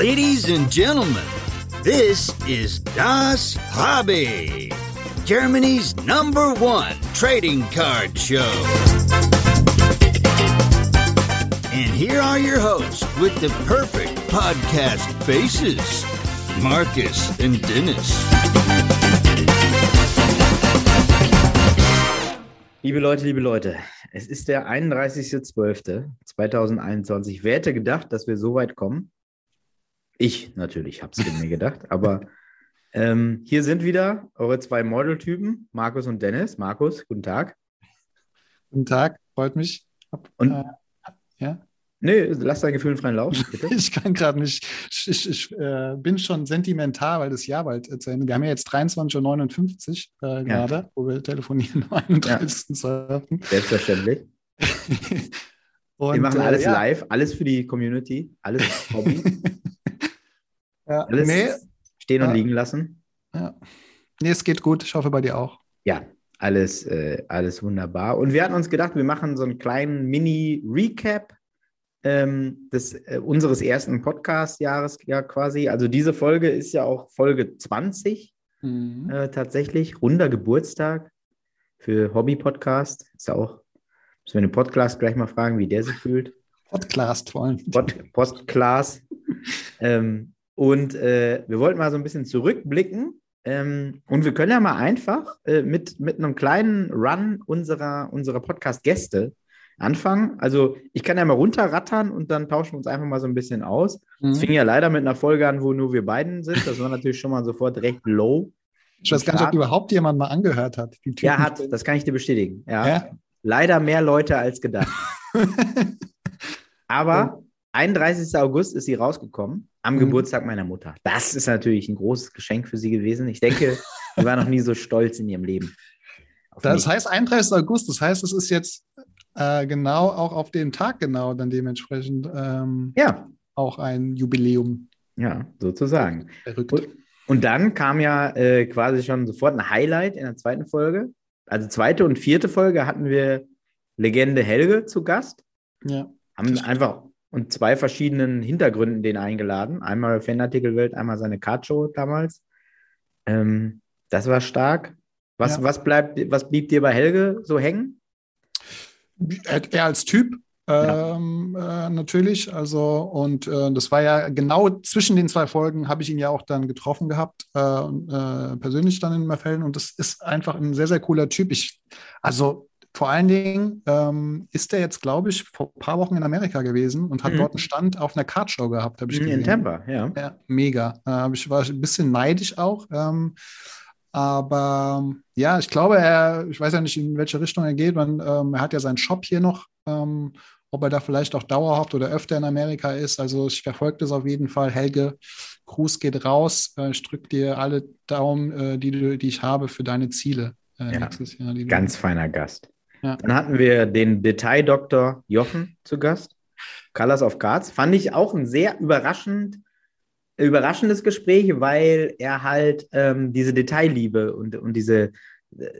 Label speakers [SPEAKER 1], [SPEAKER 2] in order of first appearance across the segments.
[SPEAKER 1] Ladies and gentlemen, this is Das Hobby, Germany's number one trading card show. And here are your hosts with the perfect podcast faces Marcus and Dennis.
[SPEAKER 2] Liebe Leute, liebe Leute, es ist der 31.12.2021. Wer hätte gedacht, dass wir so weit kommen? Ich natürlich habe es mir gedacht, aber ähm, hier sind wieder eure zwei Modeltypen, Markus und Dennis. Markus, guten Tag.
[SPEAKER 3] Guten Tag, freut mich. Hab,
[SPEAKER 2] Und-
[SPEAKER 3] äh, ja,
[SPEAKER 2] Nee, lass deinen Gefühlen freien Lauf, bitte.
[SPEAKER 3] ich kann gerade nicht. Ich, ich, ich äh, bin schon sentimental, weil das Jahr bald äh, zu Ende. Wir haben ja jetzt 23.59 Uhr äh, gerade, wo wir telefonieren am 31.12.
[SPEAKER 2] Selbstverständlich.
[SPEAKER 3] Und,
[SPEAKER 2] Wir machen alles
[SPEAKER 3] äh, ja,
[SPEAKER 2] live, alles für die Community, alles Hobby,
[SPEAKER 3] Ja,
[SPEAKER 2] alles
[SPEAKER 3] nee,
[SPEAKER 2] stehen und
[SPEAKER 3] Ja.
[SPEAKER 2] liegen lassen.
[SPEAKER 3] ja. nee, es geht gut. Ich hoffe bei dir auch.
[SPEAKER 2] Ja, alles, äh, alles wunderbar. Und wir hatten uns gedacht, wir machen so einen kleinen Mini-Recap ähm, des, äh, unseres ersten Podcast-Jahres ja quasi. Also diese Folge ist ja auch Folge 20
[SPEAKER 3] Mhm.
[SPEAKER 2] äh, tatsächlich, runder Geburtstag für Hobby-Podcast. Ist ja auch, müssen wir den Podcast gleich mal fragen, wie der sich fühlt.
[SPEAKER 3] Podcast vor allem.
[SPEAKER 2] Pod, Postclass. ähm, und äh, wir wollten mal so ein bisschen zurückblicken. Ähm, und wir können ja mal einfach äh, mit, mit einem kleinen Run unserer, unserer Podcast-Gäste anfangen. Also ich kann ja mal runterrattern und dann tauschen wir uns einfach mal so ein bisschen aus. Es
[SPEAKER 3] Mhm.
[SPEAKER 2] fing ja leider mit einer Folge an, wo nur wir beiden sind. Das war natürlich schon mal sofort recht low.
[SPEAKER 3] Ich weiß gar nicht, ob überhaupt jemand mal angehört hat.
[SPEAKER 2] Ja, hat, das kann ich dir bestätigen. Ja.
[SPEAKER 3] Ja?
[SPEAKER 2] Leider mehr Leute als gedacht. Aber 31. August ist sie rausgekommen, am
[SPEAKER 3] Mhm.
[SPEAKER 2] Geburtstag meiner Mutter. Das ist natürlich ein großes Geschenk für sie gewesen. Ich denke, sie war noch nie so stolz in ihrem Leben. Auf
[SPEAKER 3] Das
[SPEAKER 2] mich.
[SPEAKER 3] heißt 31. August, das heißt, es ist jetzt äh, genau auch auf den Tag genau dann dementsprechend ähm,
[SPEAKER 2] ja,
[SPEAKER 3] auch ein Jubiläum.
[SPEAKER 2] ja, sozusagen.
[SPEAKER 3] Verrückt.
[SPEAKER 2] Und, und dann kam ja äh, quasi schon sofort ein Highlight in der zweiten Folge. Also zweite und vierte Folge hatten wir Legende Helge zu Gast.
[SPEAKER 3] Ja.
[SPEAKER 2] Haben einfach und zwei verschiedenen Hintergründen den eingeladen. Einmal Fanartikelwelt, einmal seine Cardshow damals. Ähm, das war stark. Was,
[SPEAKER 3] Ja.
[SPEAKER 2] was, bleibt, was blieb dir bei Helge so hängen?
[SPEAKER 3] Er, er als Typ
[SPEAKER 2] Ja.
[SPEAKER 3] ähm, äh, natürlich. Also, und äh, das war ja genau zwischen den zwei Folgen, habe ich ihn ja auch dann getroffen gehabt, äh, äh, persönlich dann in Merfelden. Und das ist einfach ein sehr, sehr cooler Typ. Ich, also vor allen Dingen ähm, ist er jetzt, glaube ich, vor ein paar Wochen in Amerika gewesen und hat
[SPEAKER 2] Mhm.
[SPEAKER 3] dort einen Stand auf einer Cardshow gehabt, habe ich gesehen.
[SPEAKER 2] In Tampa, ja.
[SPEAKER 3] Ja, mega. Äh, ich war ein bisschen neidisch auch. Ähm, aber ja, ich glaube, er, ich weiß ja nicht, in welche Richtung er geht. Man, ähm, er hat ja seinen Shop hier noch. Ähm, ob er da vielleicht auch dauerhaft oder öfter in Amerika ist. Also ich verfolge das auf jeden Fall. Helge, Gruß geht raus. Äh, ich drücke dir alle Daumen, äh, die, du, die ich habe für deine Ziele äh,
[SPEAKER 2] Ja,
[SPEAKER 3] nächstes Jahr.
[SPEAKER 2] Ganz feiner Gast.
[SPEAKER 3] Ja.
[SPEAKER 2] Dann hatten wir den Detaildoktor Jochen zu Gast. Colors of Cards. Fand ich auch ein sehr überraschend, überraschendes Gespräch, weil er halt ähm, diese Detailliebe und, und diese, äh,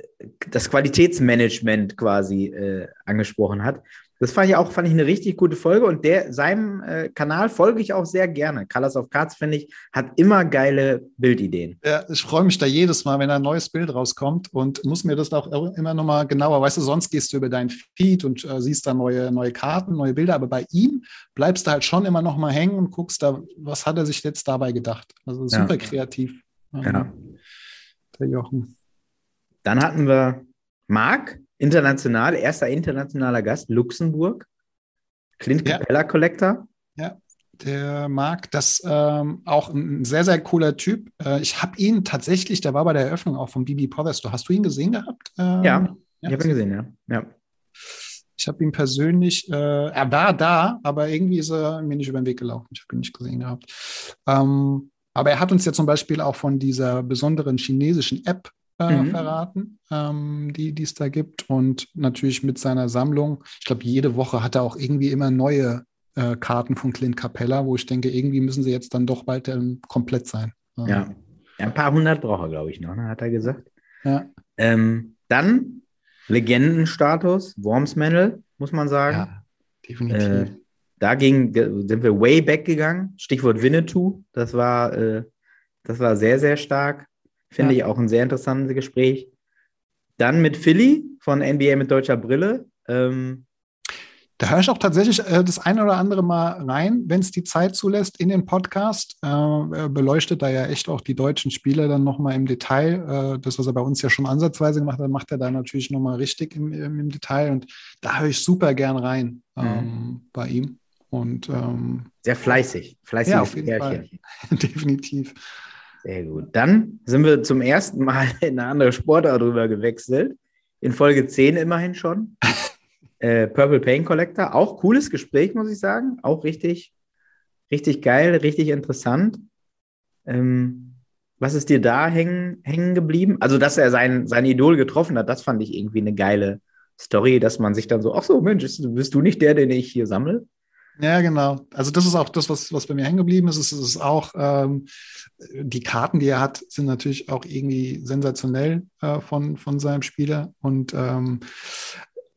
[SPEAKER 2] das Qualitätsmanagement quasi äh, angesprochen hat. Das fand ich auch fand ich eine richtig gute Folge und der, seinem äh, Kanal folge ich auch sehr gerne. Colors of Cards, finde ich, hat immer geile Bildideen.
[SPEAKER 3] Ja, ich freue mich da jedes Mal, wenn ein neues Bild rauskommt und muss mir das auch immer nochmal genauer, weißt du, sonst gehst du über deinen Feed und äh, siehst da neue, neue Karten, neue Bilder, aber bei ihm bleibst du halt schon immer noch mal hängen und guckst da, was hat er sich jetzt dabei gedacht. Also
[SPEAKER 2] Ja.
[SPEAKER 3] super kreativ. ähm,
[SPEAKER 2] Ja.
[SPEAKER 3] Der Jochen.
[SPEAKER 2] Dann hatten wir Marc, international, erster internationaler Gast, Luxemburg. Clint
[SPEAKER 3] Ja.
[SPEAKER 2] Capella Collector.
[SPEAKER 3] Der Marc, das ähm, auch ein sehr, sehr cooler Typ. Äh, ich habe ihn tatsächlich, der war bei der Eröffnung auch vom BB Store. Hast du ihn gesehen gehabt? Ähm,
[SPEAKER 2] Ja, Ich habe ihn gesehen, ja. ja.
[SPEAKER 3] Ich habe ihn persönlich, äh, er war da, aber irgendwie ist er mir nicht über den Weg gelaufen. Ich habe ihn nicht gesehen gehabt. Ähm, aber er hat uns ja zum Beispiel auch von dieser besonderen chinesischen App äh,
[SPEAKER 2] Mhm.
[SPEAKER 3] verraten, ähm, die es da gibt. Und natürlich mit seiner Sammlung. Ich glaube, jede Woche hat er auch irgendwie immer neue äh, Karten von Clint Capella, wo ich denke, irgendwie müssen sie jetzt dann doch bald ähm, komplett sein. Ähm,
[SPEAKER 2] ja. ja. Ein paar hundert braucht er, glaube ich, noch, ne, hat er gesagt.
[SPEAKER 3] Ja.
[SPEAKER 2] Ähm, dann Legendenstatus, Worms Medal, muss man sagen.
[SPEAKER 3] Ja, definitiv.
[SPEAKER 2] Äh, da ging, sind wir way back gegangen. Stichwort Winnetou. Das war, äh, das war sehr, sehr stark. Finde ja. ich auch ein sehr interessantes Gespräch. Dann mit Philly von NBA mit deutscher Brille. Ähm,
[SPEAKER 3] da höre ich auch tatsächlich äh, das eine oder andere Mal rein, wenn es die Zeit zulässt, in den Podcast. Äh, beleuchtet da ja echt auch die deutschen Spiele dann nochmal im Detail. Äh, das, was er bei uns ja schon ansatzweise gemacht hat, macht er da natürlich nochmal richtig im, im, Detail. Und da höre ich super gern rein ähm, mhm. bei ihm. Und ähm,
[SPEAKER 2] sehr fleißig, fleißig.
[SPEAKER 3] Ja, auf jeden Fall. Definitiv.
[SPEAKER 2] Sehr gut. Dann sind wir zum ersten Mal in eine andere Sportart drüber gewechselt. In Folge 10 immerhin schon. Äh, Purple Pain Collector, auch cooles Gespräch, muss ich sagen. Auch richtig, richtig geil, richtig interessant. Ähm, was ist dir da hängen, hängen geblieben? Also, dass er sein, sein Idol getroffen hat, das fand ich irgendwie eine geile Story, dass man sich dann so, ach so, Mensch, bist du nicht der, den ich hier sammle?
[SPEAKER 3] Ja, genau. Also das ist auch das, was, was bei mir hängen geblieben ist. Es ist auch, ähm, die Karten, die er hat, sind natürlich auch irgendwie sensationell äh, von, von seinem Spieler. Und ähm,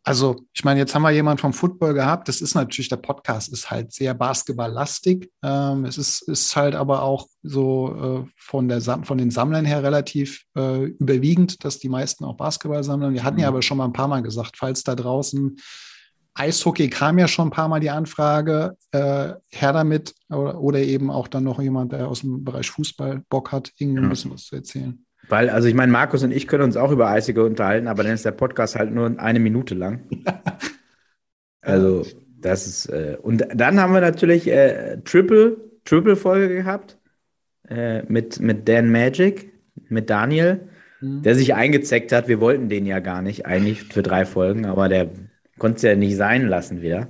[SPEAKER 3] also, ich meine, jetzt haben wir jemanden vom Football gehabt. Das ist natürlich, der Podcast ist halt sehr basketballlastig. Ähm, es ist, ist halt aber auch so äh, von, der, von den Sammlern her relativ äh, überwiegend, dass die meisten auch Basketball sammeln. Wir hatten mhm. ja aber schon mal ein paar Mal gesagt, falls da draußen Eishockey kam ja schon ein paar Mal die Anfrage, äh, her damit, oder, oder, eben auch dann noch jemand, der aus dem Bereich Fußball Bock hat, irgendwie ein bisschen was zu erzählen.
[SPEAKER 2] Weil, also ich meine, Markus und ich können uns auch über Eisige unterhalten, aber dann ist der Podcast halt nur eine Minute lang. also, das ist, äh, und dann haben wir natürlich äh, Triple, Triple-Folge gehabt äh, mit, mit Dan Magic, mit Daniel, mhm. der sich eingezeckt hat. Wir wollten den ja gar nicht, eigentlich für drei Folgen, aber der konnte es ja nicht sein lassen wieder.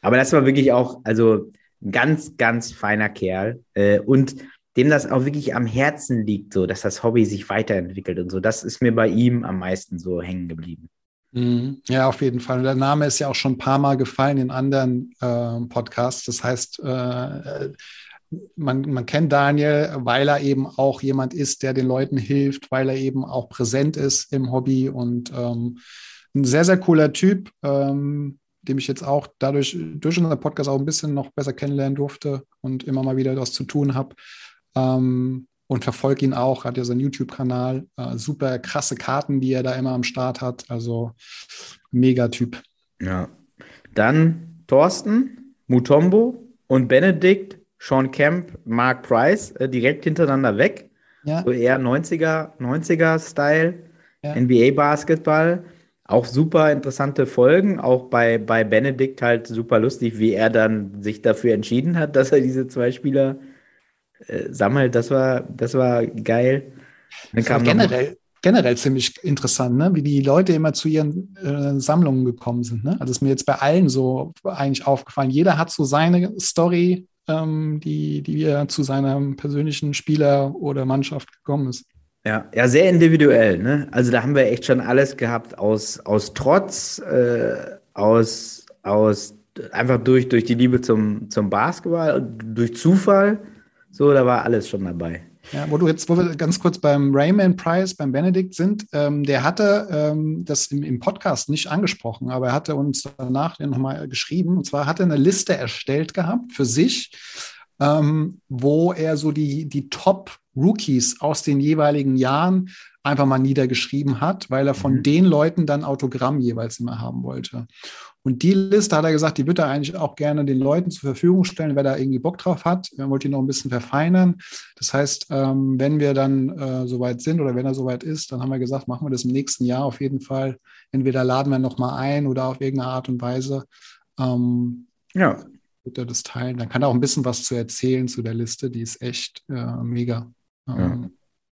[SPEAKER 2] Aber das war wirklich auch, also ein ganz, ganz feiner Kerl. Äh, und dem das auch wirklich am Herzen liegt, so dass das Hobby sich weiterentwickelt und so. Das ist mir bei ihm am meisten so hängen geblieben.
[SPEAKER 3] Mhm. Ja, auf jeden Fall. Der Name ist ja auch schon ein paar Mal gefallen in anderen äh, Podcasts. Das heißt, äh, man, man kennt Daniel, weil er eben auch jemand ist, der den Leuten hilft, weil er eben auch präsent ist im Hobby und ähm, ein sehr, sehr cooler Typ, ähm, dem ich jetzt auch dadurch durch unseren Podcast auch ein bisschen noch besser kennenlernen durfte und immer mal wieder was zu tun habe. Ähm, und verfolge ihn auch, hat ja seinen YouTube-Kanal. Äh, super krasse Karten, die er da immer am Start hat. Also mega Typ.
[SPEAKER 2] Ja. Dann Thorsten, Mutombo und Benedikt, Sean Kemp, Mark Price äh, direkt hintereinander weg. Ja. So eher 90er, 90er-Style, ja. NBA-Basketball. Auch super interessante Folgen, auch bei, bei Benedikt halt super lustig, wie er dann sich dafür entschieden hat, dass er diese zwei Spieler äh, sammelt. Das war, das war geil.
[SPEAKER 3] Dann kam generell, generell ziemlich interessant, ne? wie die Leute immer zu ihren äh, Sammlungen gekommen sind. Ne? Also ist mir jetzt bei allen so eigentlich aufgefallen. Jeder hat so seine Story, ähm, die, die er zu seinem persönlichen Spieler oder Mannschaft gekommen ist.
[SPEAKER 2] Ja, ja, sehr individuell. Ne? Also da haben wir echt schon alles gehabt aus, aus Trotz, äh, aus, aus einfach durch, durch die Liebe zum, zum Basketball, durch Zufall so, da war alles schon dabei.
[SPEAKER 3] Ja, wo du jetzt, wo wir ganz kurz beim Raymond Price, beim Benedikt sind, ähm, der hatte ähm, das im, im, Podcast nicht angesprochen, aber er hatte uns danach nochmal geschrieben. Und zwar hat er eine Liste erstellt gehabt für sich, ähm, wo er so die, die Top-Rookies aus den jeweiligen Jahren einfach mal niedergeschrieben hat, weil er von mhm. den Leuten dann Autogramm jeweils immer haben wollte. Und die Liste hat er gesagt, die wird er eigentlich auch gerne den Leuten zur Verfügung stellen, wer da irgendwie Bock drauf hat. Er wollte ihn noch ein bisschen verfeinern. Das heißt, ähm, wenn wir dann äh, soweit sind oder wenn er soweit ist, dann haben wir gesagt, machen wir das im nächsten Jahr auf jeden Fall. Entweder laden wir nochmal ein oder auf irgendeine Art und Weise. Ähm, ja. Wird er das teilen. Dann kann er auch ein bisschen was zu erzählen zu der Liste. Die ist echt äh, mega. Ähm,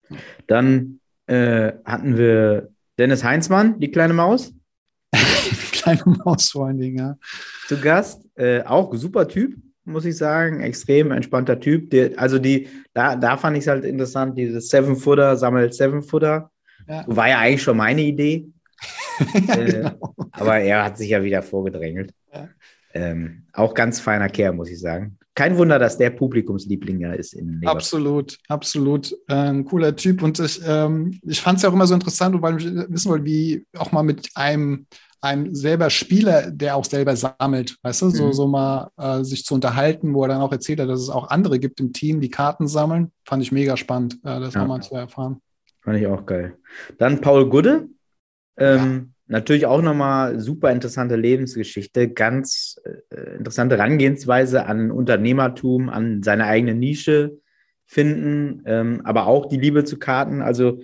[SPEAKER 2] ja. Dann äh, hatten wir Dennis Heinzmann, die kleine Maus.
[SPEAKER 3] kleine Maus vor allen Dingen, ja.
[SPEAKER 2] Zu Gast, äh, auch super Typ, muss ich sagen, extrem entspannter Typ. Der, also die, da, da fand ich es halt interessant, dieses Seven-Footer, sammelt Seven-Footer. Ja. War ja eigentlich schon meine Idee. ja, äh, genau. Aber er hat sich ja wieder vorgedrängelt. Ja. Ähm, auch ganz feiner Kerl, muss ich sagen. Kein Wunder, dass der Publikumsliebling ja ist in
[SPEAKER 3] Leverkusen. Absolut, absolut. Äh, ein cooler Typ. Und ich, ähm, ich fand es ja auch immer so interessant, weil ich wissen wollte, wie auch mal mit einem ein selber Spieler, der auch selber sammelt, weißt du, so,
[SPEAKER 2] Mhm.
[SPEAKER 3] so mal äh, sich zu unterhalten, wo er dann auch erzählt hat, dass es auch andere gibt im Team, die Karten sammeln. Fand ich mega spannend, äh, das
[SPEAKER 2] Ja.
[SPEAKER 3] nochmal zu erfahren.
[SPEAKER 2] Fand ich auch geil. Dann Paul Gudde. Ähm, Natürlich auch nochmal super interessante Lebensgeschichte, ganz äh, interessante Herangehensweise an Unternehmertum, an seine eigene Nische finden, ähm, aber auch die Liebe zu Karten. Also,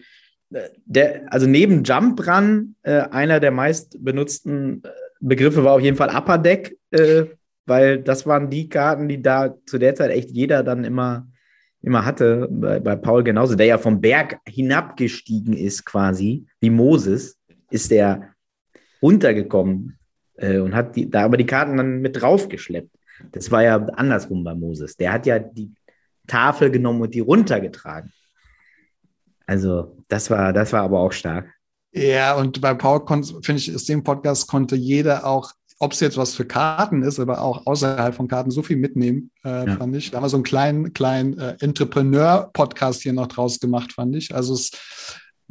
[SPEAKER 2] äh, der, also neben Jump Run, äh, einer der meist benutzten äh, Begriffe war auf jeden Fall Upper Deck, äh, weil das waren die Karten, die da zu der Zeit echt jeder dann immer immer hatte, bei, bei Paul genauso, der ja vom Berg hinabgestiegen ist quasi, wie Moses, ist der runtergekommen äh, und hat die, da aber die Karten dann mit draufgeschleppt. Das war ja andersrum bei Moses. Der hat ja die Tafel genommen und die runtergetragen. Also, das war, das war aber auch stark.
[SPEAKER 3] Ja, und bei Paul finde ich, aus dem Podcast konnte jeder auch, ob es jetzt was für Karten ist, aber auch außerhalb von Karten so viel mitnehmen, äh,
[SPEAKER 2] Ja.
[SPEAKER 3] fand ich. Da haben wir so einen kleinen, kleinen äh, Entrepreneur-Podcast hier noch draus gemacht, fand ich. Also es,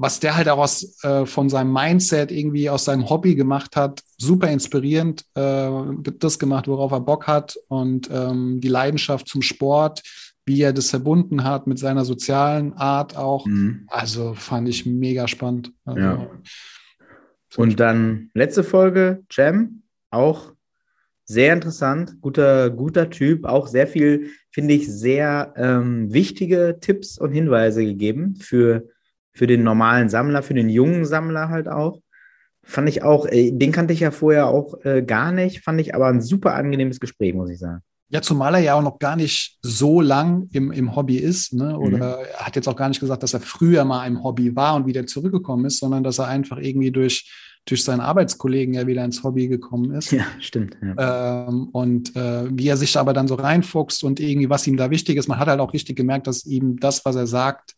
[SPEAKER 3] was der halt auch aus, äh, von seinem Mindset irgendwie aus seinem Hobby gemacht hat, super inspirierend, äh, das gemacht, worauf er Bock hat und ähm, die Leidenschaft zum Sport, wie er das verbunden hat mit seiner sozialen Art auch.
[SPEAKER 2] Mhm.
[SPEAKER 3] Also fand ich mega spannend. Also,
[SPEAKER 2] Ja. Und dann letzte Folge, Jam, auch sehr interessant, guter, guter Typ, auch sehr viel, finde ich, sehr ähm, wichtige Tipps und Hinweise gegeben für, für den normalen Sammler, für den jungen Sammler halt auch. Fand ich auch, äh, den kannte ich ja vorher auch äh, gar nicht, fand ich aber ein super angenehmes Gespräch, muss ich sagen.
[SPEAKER 3] Ja, zumal er ja auch noch gar nicht so lang im, im Hobby ist, ne? Oder
[SPEAKER 2] Mhm.
[SPEAKER 3] er hat jetzt auch gar nicht gesagt, dass er früher mal im Hobby war und wieder zurückgekommen ist, sondern dass er einfach irgendwie durch, durch seinen Arbeitskollegen ja wieder ins Hobby gekommen ist.
[SPEAKER 2] Ja, stimmt. Ja.
[SPEAKER 3] Ähm, und äh, wie er sich aber dann so reinfuchst und irgendwie, was ihm da wichtig ist, man hat halt auch richtig gemerkt, dass ihm das, was er sagt,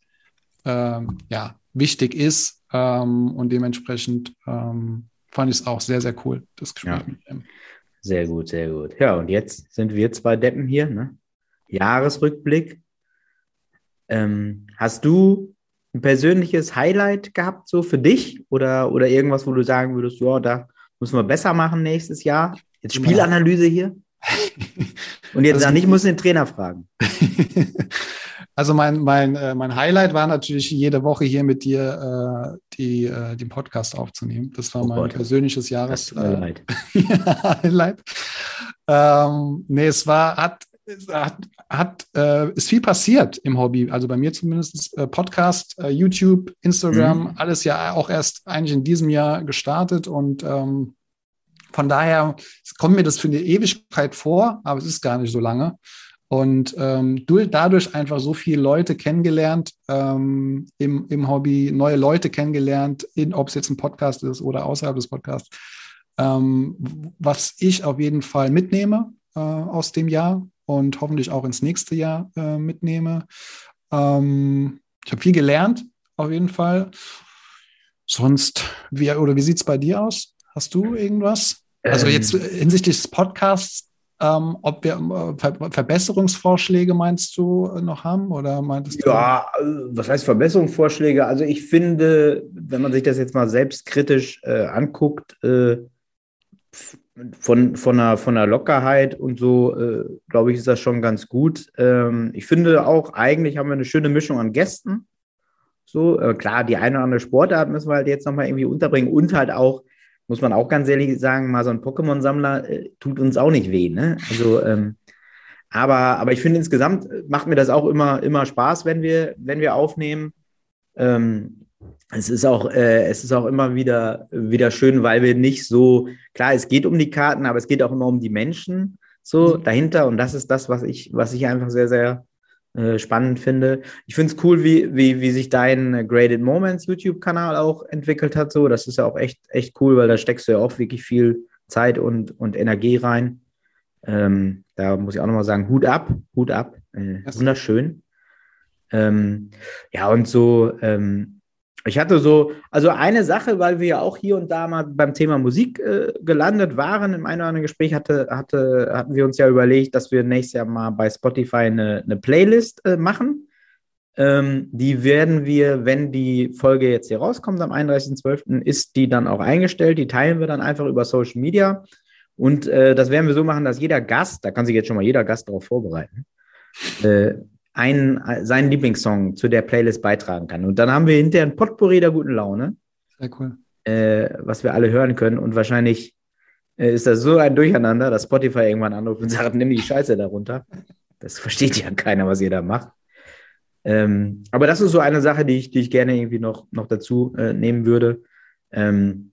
[SPEAKER 3] ähm, ja, wichtig ist. Ähm, und dementsprechend ähm, fand ich es auch sehr, sehr cool, das Gespräch
[SPEAKER 2] Ja.
[SPEAKER 3] mit ihm.
[SPEAKER 2] Sehr gut, sehr gut. Ja, und jetzt sind wir zwei Deppen hier, ne? Jahresrückblick. Ähm, hast du ein persönliches Highlight gehabt, so für dich? Oder, oder irgendwas, wo du sagen würdest, ja, da müssen wir besser machen nächstes Jahr? Jetzt Spielanalyse hier. Und jetzt
[SPEAKER 3] Also-
[SPEAKER 2] also, nicht, muss den Trainer fragen.
[SPEAKER 3] Also mein, mein, äh, mein Highlight war natürlich jede Woche hier mit dir äh, die, äh, den Podcast aufzunehmen. Das war
[SPEAKER 2] Oh
[SPEAKER 3] mein
[SPEAKER 2] Gott.
[SPEAKER 3] persönliches
[SPEAKER 2] Das
[SPEAKER 3] Jahres
[SPEAKER 2] tut mir
[SPEAKER 3] äh,
[SPEAKER 2] leid.
[SPEAKER 3] Highlight. Ähm, nee, es war, hat, hat, hat äh, ist viel passiert im Hobby. Also bei mir zumindest äh, Podcast, YouTube, Instagram,
[SPEAKER 2] Mhm.
[SPEAKER 3] alles ja auch erst eigentlich in diesem Jahr gestartet und ähm, von daher kommt mir das für eine Ewigkeit vor, aber es ist gar nicht so lange. Und ähm, du, dadurch einfach so viele Leute kennengelernt ähm, im, im Hobby, neue Leute kennengelernt, ob es jetzt ein Podcast ist oder außerhalb des Podcasts. Ähm, was ich auf jeden Fall mitnehme äh, aus dem Jahr und hoffentlich auch ins nächste Jahr äh, mitnehme. Ähm, ich habe viel gelernt, auf jeden Fall. Sonst, wie, oder wie sieht es bei dir aus? Hast du irgendwas? Also
[SPEAKER 2] Ähm,
[SPEAKER 3] jetzt hinsichtlich des Podcasts, ähm, ob wir äh, Ver Verbesserungsvorschläge meinst du äh, noch haben oder meintest du?
[SPEAKER 2] Ja, äh, was heißt Verbesserungsvorschläge? Also ich finde, wenn man sich das jetzt mal selbstkritisch äh, anguckt, von, von, der, von der Lockerheit und so, glaube ich, ist das schon ganz gut. Ähm, ich finde auch, eigentlich haben wir eine schöne Mischung an Gästen. So, klar, die eine oder andere Sportart müssen wir halt jetzt nochmal irgendwie unterbringen und halt auch, muss man auch ganz ehrlich sagen, mal so ein Pokémon-Sammler äh, tut uns auch nicht weh, ne? Also, ähm, aber, aber ich finde insgesamt macht mir das auch immer, immer Spaß, wenn wir, wenn wir aufnehmen. Ähm, es ist auch, äh, es ist auch immer wieder, wieder schön, weil wir nicht so, klar, es geht um die Karten, aber es geht auch immer um die Menschen so dahinter. Und das ist das, was ich, was ich einfach sehr, sehr äh, spannend finde. Ich finde es cool, wie, wie, wie sich dein Graded Moments YouTube-Kanal auch entwickelt hat. So, das ist ja auch echt, echt cool, weil da steckst du ja auch wirklich viel Zeit und, und Energie rein. Ähm, da muss ich auch nochmal sagen, Hut ab, Hut ab. Äh, wunderschön. Ähm, ja, und so, ähm, ich hatte so, also eine Sache, weil wir ja auch hier und da mal beim Thema Musik äh, gelandet waren, im einen oder anderen Gespräch hatte, hatte, hatten wir uns ja überlegt, dass wir nächstes Jahr mal bei Spotify eine, eine Playlist äh, machen. Ähm, die werden wir, wenn die Folge jetzt hier rauskommt am 31.12., ist die dann auch eingestellt. Die teilen wir dann einfach über Social Media. Und äh, das werden wir so machen, dass jeder Gast, da kann sich jetzt schon mal jeder Gast darauf vorbereiten, äh, einen, seinen Lieblingssong zu der Playlist beitragen kann. Und dann haben wir hinterher ein Potpourri der guten Laune.
[SPEAKER 3] Sehr cool.
[SPEAKER 2] Äh, was wir alle hören können. Und wahrscheinlich äh, ist das so ein Durcheinander, dass Spotify irgendwann anruft und sagt, nimm die Scheiße darunter. Das versteht ja keiner, was ihr da macht. Ähm, aber das ist so eine Sache, die ich, die ich gerne irgendwie noch, noch dazu äh, nehmen würde. Ähm,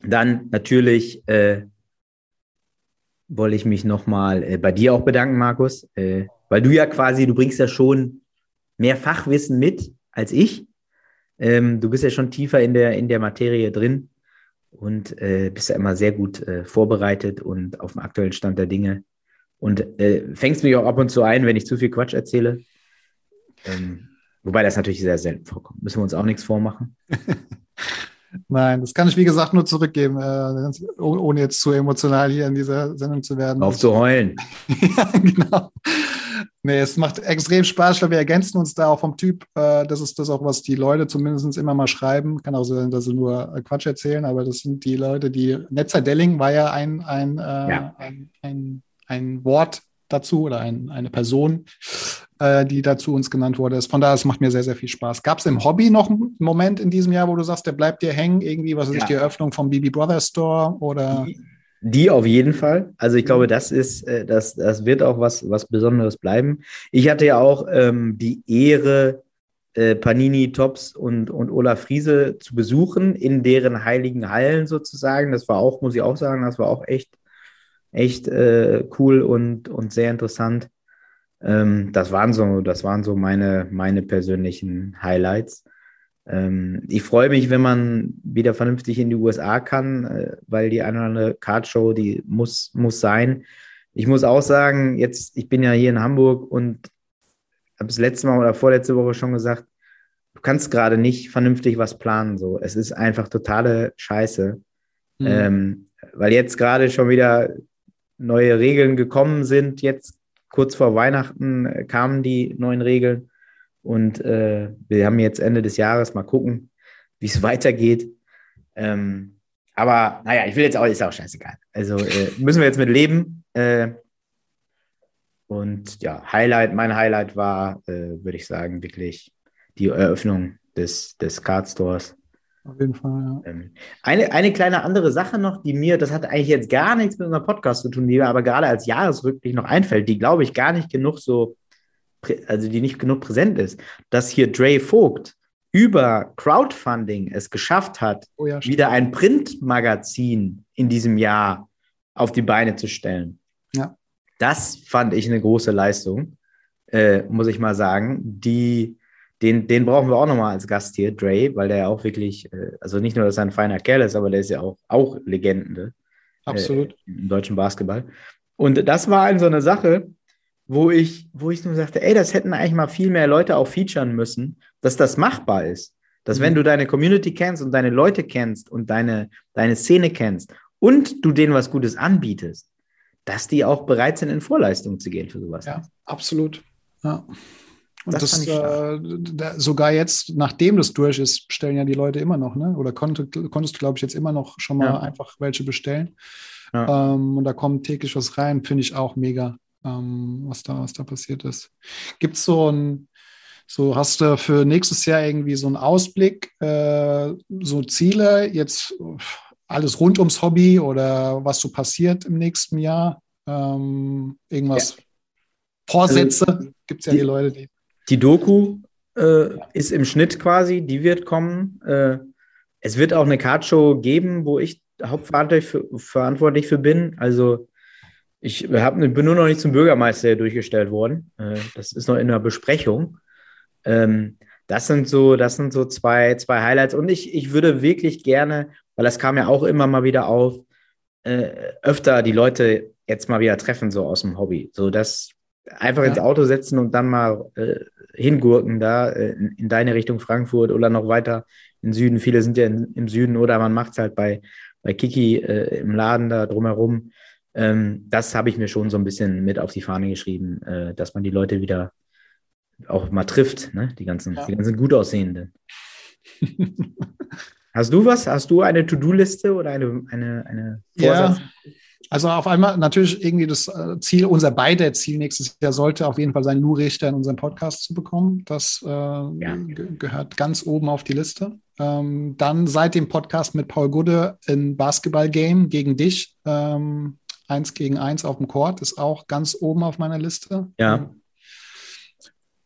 [SPEAKER 2] dann natürlich äh, wollte ich mich nochmal äh, bei dir auch bedanken, Markus, äh, weil du ja quasi, du bringst ja schon mehr Fachwissen mit als ich. Ähm, du bist ja schon tiefer in der, in der Materie drin und äh, bist ja immer sehr gut äh, vorbereitet und auf dem aktuellen Stand der Dinge. Und äh, fängst mich auch ab und zu ein, wenn ich zu viel Quatsch erzähle. Ähm, wobei das natürlich sehr selten vorkommt. Müssen wir uns auch nichts vormachen.
[SPEAKER 3] Nein, das kann ich wie gesagt nur zurückgeben, äh, ohne jetzt zu emotional hier in dieser Sendung zu werden.
[SPEAKER 2] Auf zu heulen.
[SPEAKER 3] ja, genau. Nee, es macht extrem Spaß, weil wir ergänzen uns da auch vom Typ. Äh, das ist das auch, was die Leute zumindest immer mal schreiben. Kann auch sein, dass sie nur Quatsch erzählen, aber das sind die Leute, die. Netzer Delling war ja ein, ein, äh, ja. ein, ein, ein Wort dazu oder ein, eine Person, äh, die dazu uns genannt wurde. Von daher, es macht mir sehr, sehr viel Spaß. Gab es im Hobby noch einen Moment in diesem Jahr, wo du sagst, der bleibt dir hängen, irgendwie, was ist ja. die Eröffnung vom BB Brothers Store oder?
[SPEAKER 2] Die, auf jeden Fall. Also ich glaube, das ist, äh, das, das wird auch was, was Besonderes bleiben. Ich hatte ja auch ähm, die Ehre, äh, Panini Tops und, und Olaf Friese zu besuchen in deren heiligen Hallen sozusagen. Das war auch, muss ich auch sagen, das war auch echt echt äh, cool und, und sehr interessant. Ähm, das waren so, das waren so meine, meine persönlichen Highlights. Ähm, ich freue mich, wenn man wieder vernünftig in die USA kann, äh, weil die eine oder andere Cardshow, die muss, muss sein. Ich muss auch sagen, jetzt, ich bin ja hier in Hamburg und habe es letzte Mal oder vorletzte Woche schon gesagt, du kannst gerade nicht vernünftig was planen. So. Es ist einfach totale Scheiße. Mhm. Ähm, weil jetzt gerade schon wieder neue Regeln gekommen sind. Jetzt kurz vor Weihnachten äh, kamen die neuen Regeln und äh, wir haben jetzt Ende des Jahres mal gucken, wie es weitergeht. Ähm, aber naja, ich will jetzt auch, ist auch scheißegal. Also äh, müssen wir jetzt mit leben. Äh, und ja, Highlight, mein Highlight war, äh, würde ich sagen, wirklich die Eröffnung des, des Card Stores.
[SPEAKER 3] Auf jeden Fall, ja. Ähm,
[SPEAKER 2] eine, eine kleine andere Sache noch, die mir, das hat eigentlich jetzt gar nichts mit unserem Podcast zu tun, die mir aber gerade als Jahresrückblick noch einfällt, die glaube ich gar nicht genug so, also die nicht genug präsent ist, dass hier Dre Vogt über Crowdfunding es geschafft hat, oh ja, wieder ein Printmagazin in diesem Jahr auf die Beine zu stellen.
[SPEAKER 3] Ja.
[SPEAKER 2] Das fand ich eine große Leistung, äh, muss ich mal sagen, die den, den brauchen wir auch nochmal als Gast hier, Dre, weil der ja auch wirklich, äh, also nicht nur, dass er ein feiner Kerl ist, aber der ist ja auch, auch Legende.
[SPEAKER 3] Absolut.
[SPEAKER 2] Äh, Im deutschen Basketball. Und das war halt so eine Sache, wo ich, wo ich nur sagte, ey, das hätten eigentlich mal viel mehr Leute auch featuren müssen, dass das machbar ist. Dass mhm. wenn du deine Community kennst und deine Leute kennst und deine, deine Szene kennst und du denen was Gutes anbietest, dass die auch bereit sind, in Vorleistung zu gehen für sowas.
[SPEAKER 3] Ja, absolut. Ja. Und das, das äh, da, sogar jetzt, nachdem das durch ist, bestellen ja die Leute immer noch, ne? Oder konnte, konntest du, glaube ich, jetzt immer noch schon mal ja. einfach welche bestellen. Ja. Ähm, und da kommt täglich was rein, finde ich auch mega, ähm, was, da, was da passiert ist. Gibt es so ein, so hast du für nächstes Jahr irgendwie so einen Ausblick, äh, so Ziele, jetzt alles rund ums Hobby oder was so passiert im nächsten Jahr? Ähm, irgendwas, ja. Vorsätze? Also, Gibt es ja die, die Leute, die.
[SPEAKER 2] Die Doku äh, ist im Schnitt quasi, die wird kommen. Äh, es wird auch eine Cardshow geben, wo ich hauptverantwortlich für, verantwortlich für bin. Also ich hab, bin nur noch nicht zum Bürgermeister durchgestellt worden. Äh, das ist noch in der Besprechung. Ähm, das sind so, das sind so zwei, zwei Highlights. Und ich, ich würde wirklich gerne, weil das kam ja auch immer mal wieder auf, äh, öfter die Leute jetzt mal wieder treffen, so aus dem Hobby. So, das einfach ja. ins Auto setzen und dann mal äh, hingurken da äh, in, in, deine Richtung Frankfurt oder noch weiter in Süden. Viele sind ja in, im Süden oder man macht es halt bei, bei Kiki äh, im Laden da drumherum. Ähm, das habe ich mir schon so ein bisschen mit auf die Fahne geschrieben, äh, dass man die Leute wieder auch mal trifft, ne? Die ganzen,
[SPEAKER 3] Ja.
[SPEAKER 2] die ganzen gut aussehenden. Hast du was? Hast du eine To-Do-Liste oder eine, eine, eine
[SPEAKER 3] Ja.
[SPEAKER 2] Vorsatz?
[SPEAKER 3] Also auf einmal natürlich irgendwie das äh, Ziel, unser beider Ziel nächstes Jahr sollte auf jeden Fall sein, Lou Richter in unseren Podcast zu bekommen. Das äh, ge- gehört ganz oben auf die Liste. Ähm, dann seit dem Podcast mit Paul Gudde ein Basketball-Game gegen dich. Ähm, eins gegen eins auf dem Court ist auch ganz oben auf meiner Liste.
[SPEAKER 2] Ja.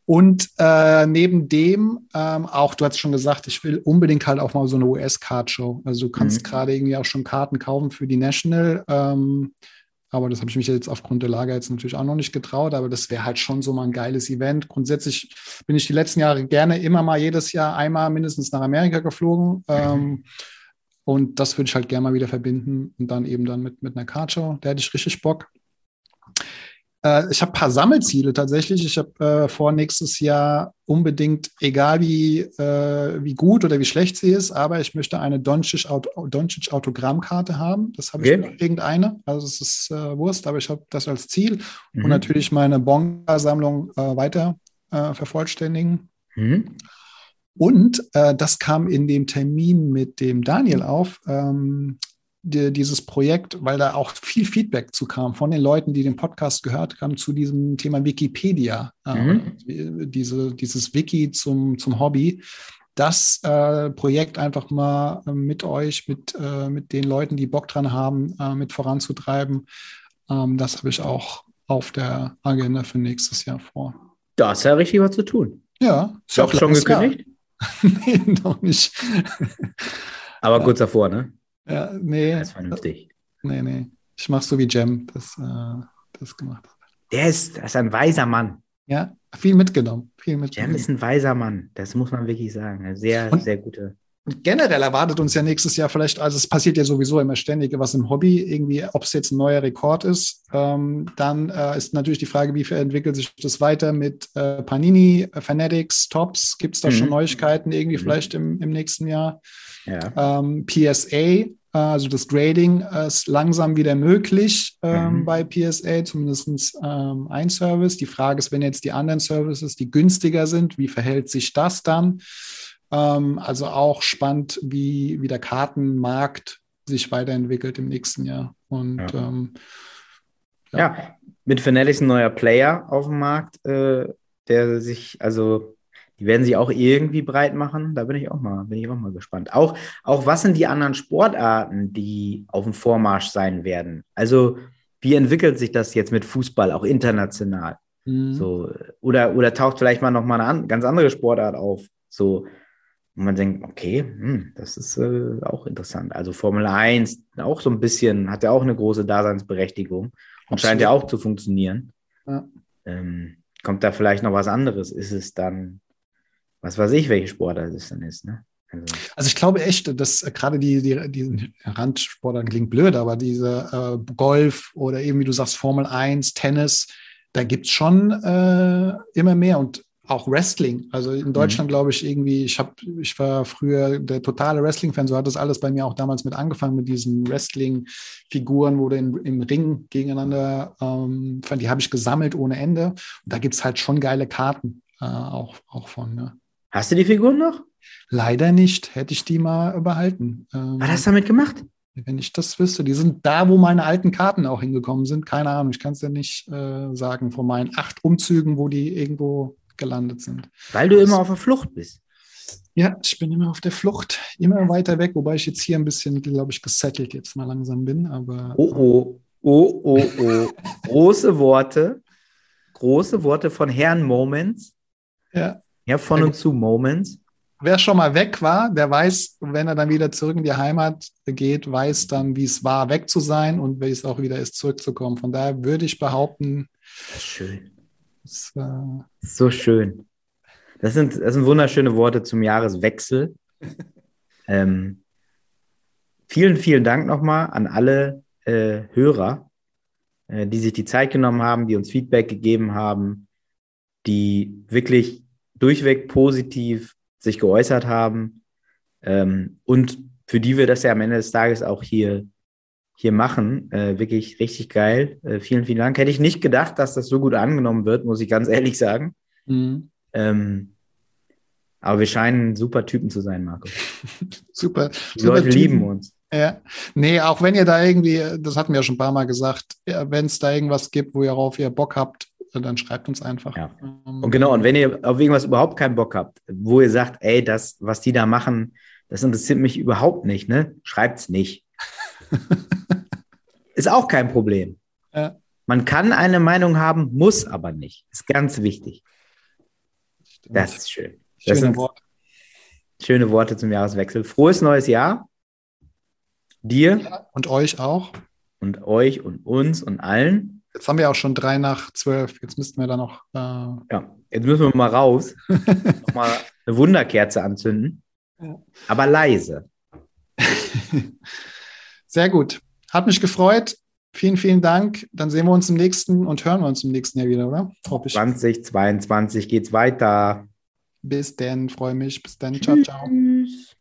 [SPEAKER 3] Und äh, neben dem, ähm, auch du hast schon gesagt, ich will unbedingt halt auch mal so eine US-Card-Show. Also du kannst
[SPEAKER 2] Mhm.
[SPEAKER 3] gerade irgendwie auch schon Karten kaufen für die National. Ähm, aber das habe ich mich jetzt aufgrund der Lage jetzt natürlich auch noch nicht getraut. Aber das wäre halt schon so mal ein geiles Event. Grundsätzlich bin ich die letzten Jahre gerne immer mal jedes Jahr einmal mindestens nach Amerika geflogen. Ähm, und das würde ich halt gerne mal wieder verbinden und dann eben dann mit, mit einer Cardshow. Da hätte ich richtig Bock. Äh, ich habe ein paar Sammelziele tatsächlich. Ich habe äh, vor, nächstes Jahr unbedingt, egal wie, äh, wie gut oder wie schlecht sie ist, aber ich möchte eine Doncic-Autogrammkarte haben. Das habe ich
[SPEAKER 2] Okay.
[SPEAKER 3] irgendeine. Also es ist äh, Wurst, aber ich habe das als Ziel.
[SPEAKER 2] Mhm.
[SPEAKER 3] Und natürlich meine Bonga-Sammlung äh, weiter äh, vervollständigen.
[SPEAKER 2] Mhm.
[SPEAKER 3] Und äh, das kam in dem Termin mit dem Daniel auf, ähm, die, dieses Projekt, weil da auch viel Feedback zu kam von den Leuten, die den Podcast gehört haben, zu diesem Thema Wikipedia,
[SPEAKER 2] Mhm.
[SPEAKER 3] äh, diese, dieses Wiki zum, zum Hobby. Das äh, Projekt einfach mal äh, mit euch, mit, äh, mit den Leuten, die Bock dran haben, mit voranzutreiben. Ähm, das habe ich auch auf der Agenda für nächstes Jahr vor.
[SPEAKER 2] Da ist ja richtig was zu tun.
[SPEAKER 3] Ja,
[SPEAKER 2] Ist auch schon
[SPEAKER 3] langes Jahr. nee, noch nicht.
[SPEAKER 2] aber kurz davor, ne?
[SPEAKER 3] Ja, nee,
[SPEAKER 2] Das ist vernünftig.
[SPEAKER 3] nee, nee. Ich mache so wie Jem das, äh, das gemacht hat.
[SPEAKER 2] Der ist, das ist ein weiser Mann.
[SPEAKER 3] Ja, viel mitgenommen. Viel
[SPEAKER 2] Jem
[SPEAKER 3] mitgenommen.
[SPEAKER 2] ist ein weiser Mann. Das muss man wirklich sagen. Sehr,
[SPEAKER 3] Und-
[SPEAKER 2] sehr guter.
[SPEAKER 3] Generell erwartet uns ja nächstes Jahr vielleicht, also es passiert ja sowieso immer ständig was im Hobby, irgendwie, ob es jetzt ein neuer Rekord ist. Ähm, dann äh, ist natürlich die Frage, wie entwickelt sich das weiter mit äh, Panini, Fanatics, Tops? Gibt es da
[SPEAKER 2] Mhm.
[SPEAKER 3] schon Neuigkeiten irgendwie
[SPEAKER 2] Mhm.
[SPEAKER 3] vielleicht im, im nächsten Jahr?
[SPEAKER 2] Ja.
[SPEAKER 3] Ähm, PSA, äh, also das Grading, äh, ist langsam wieder möglich ähm,
[SPEAKER 2] Mhm.
[SPEAKER 3] bei PSA, zumindest ähm, ein Service. Die Frage ist, wenn jetzt die anderen Services, die günstiger sind, wie verhält sich das dann? Ähm, also auch spannend, wie, wie der Kartenmarkt sich weiterentwickelt im nächsten Jahr. Und
[SPEAKER 2] Ja.
[SPEAKER 3] ähm,
[SPEAKER 2] Ja, mit Fanatics ein neuer Player auf dem Markt, äh, der sich, also die werden sich auch irgendwie breit machen. Da bin ich auch mal, bin ich auch mal gespannt. Auch, auch was sind die anderen Sportarten, die auf dem Vormarsch sein werden? Also, wie entwickelt sich das jetzt mit Fußball auch international?
[SPEAKER 3] mh,
[SPEAKER 2] So, oder, oder taucht vielleicht mal noch mal eine an, ganz andere Sportart auf. So, und man denkt, okay, hm, das ist äh, auch interessant. Also Formel 1 auch so ein bisschen, hat ja auch eine große Daseinsberechtigung und scheint ja auch zu funktionieren.
[SPEAKER 3] Ja.
[SPEAKER 2] Ähm, kommt da vielleicht noch was anderes? Ist es dann, was weiß ich, welche Sportart es dann ist, ne? Also,
[SPEAKER 3] Also ich glaube echt, dass äh, gerade die, die, diesen Randsportarten klingt blöd, aber diese äh, Golf oder eben, wie du sagst, Formel 1, Tennis, da gibt es schon äh, immer mehr und auch Wrestling. Also in Deutschland glaube ich irgendwie, ich habe, ich war früher der totale Wrestling-Fan, so hat das alles bei mir auch damals mit angefangen mit diesen Wrestling-Figuren, wo du in, im Ring gegeneinander, ähm, die habe ich gesammelt ohne Ende. Und da gibt es halt schon geile Karten äh, auch, auch von. Ne?
[SPEAKER 2] hast du die Figuren noch?
[SPEAKER 3] Leider nicht. Hätte ich die mal behalten. Ähm,
[SPEAKER 2] Was hast du damit gemacht?
[SPEAKER 3] wenn ich das wüsste. Die sind da, wo meine alten Karten auch hingekommen sind. Keine Ahnung. Ich kann es ja nicht äh, sagen von meinen acht Umzügen, wo die irgendwo gelandet sind.
[SPEAKER 2] Weil du immer auf der Flucht bist.
[SPEAKER 3] Ja, ich bin immer auf der Flucht, immer weiter weg, wobei ich jetzt hier ein bisschen, glaube ich, gesettelt jetzt mal langsam bin. Aber
[SPEAKER 2] Oh, oh, oh, oh, oh. große Worte. Große Worte von Herrn Moments.
[SPEAKER 3] ja,
[SPEAKER 2] Ja, von
[SPEAKER 3] Ja,
[SPEAKER 2] und zu Moments.
[SPEAKER 3] wer schon mal weg war, der weiß, wenn er dann wieder zurück in die Heimat geht, weiß dann, wie es war, weg zu sein und wie es auch wieder ist, zurückzukommen. Von daher würde ich behaupten,
[SPEAKER 2] schön.
[SPEAKER 3] Es, äh,
[SPEAKER 2] So schön. Das sind, das sind wunderschöne Worte zum Jahreswechsel. ähm, vielen, vielen Dank nochmal an alle äh, Hörer, äh, die sich die Zeit genommen haben, die uns Feedback gegeben haben, die wirklich durchweg positiv sich geäußert haben ähm, und für die wir das ja am Ende des Tages auch hier, hier machen. Äh, wirklich richtig geil. Äh, vielen, vielen Dank. Hätte ich nicht gedacht, dass das so gut angenommen wird, muss ich ganz ehrlich sagen.
[SPEAKER 3] mh.
[SPEAKER 2] Ähm, aber wir scheinen super Typen zu sein, Marco.
[SPEAKER 3] super.
[SPEAKER 2] Die
[SPEAKER 3] super
[SPEAKER 2] Leute
[SPEAKER 3] Typen.
[SPEAKER 2] lieben uns.
[SPEAKER 3] Ja. Nee, auch wenn ihr da irgendwie, das hatten wir ja schon ein paar Mal gesagt, wenn es da irgendwas gibt, wo ihr auf ihr Bock habt, dann schreibt uns einfach.
[SPEAKER 2] Ja.
[SPEAKER 3] Ähm,
[SPEAKER 2] Und genau, und wenn ihr auf irgendwas überhaupt keinen Bock habt, wo ihr sagt, ey, das, was die da machen, das interessiert mich überhaupt nicht, ne? Schreibt's nicht. Ist auch kein Problem.
[SPEAKER 3] Ja.
[SPEAKER 2] Man kann eine Meinung haben, muss aber nicht. Ist ganz wichtig. Das ist schön. Das
[SPEAKER 3] Schöne Worte.
[SPEAKER 2] schöne Worte zum Jahreswechsel. Frohes neues Jahr. Dir
[SPEAKER 3] Und euch auch.
[SPEAKER 2] und euch und uns und allen.
[SPEAKER 3] Jetzt haben wir auch schon drei nach zwölf. Jetzt müssten wir da noch. Äh,
[SPEAKER 2] Ja, jetzt müssen wir mal raus. Nochmal eine Wunderkerze anzünden.
[SPEAKER 3] Ja.
[SPEAKER 2] Aber leise.
[SPEAKER 3] Sehr gut. Hat mich gefreut. Vielen, vielen Dank. Dann sehen wir uns im nächsten und hören wir uns im nächsten Jahr wieder, oder? Hoffe ich.
[SPEAKER 2] 2022 geht's weiter.
[SPEAKER 3] Bis dann. Freue mich. Bis dann. Ciao, ciao.
[SPEAKER 2] Tschüss.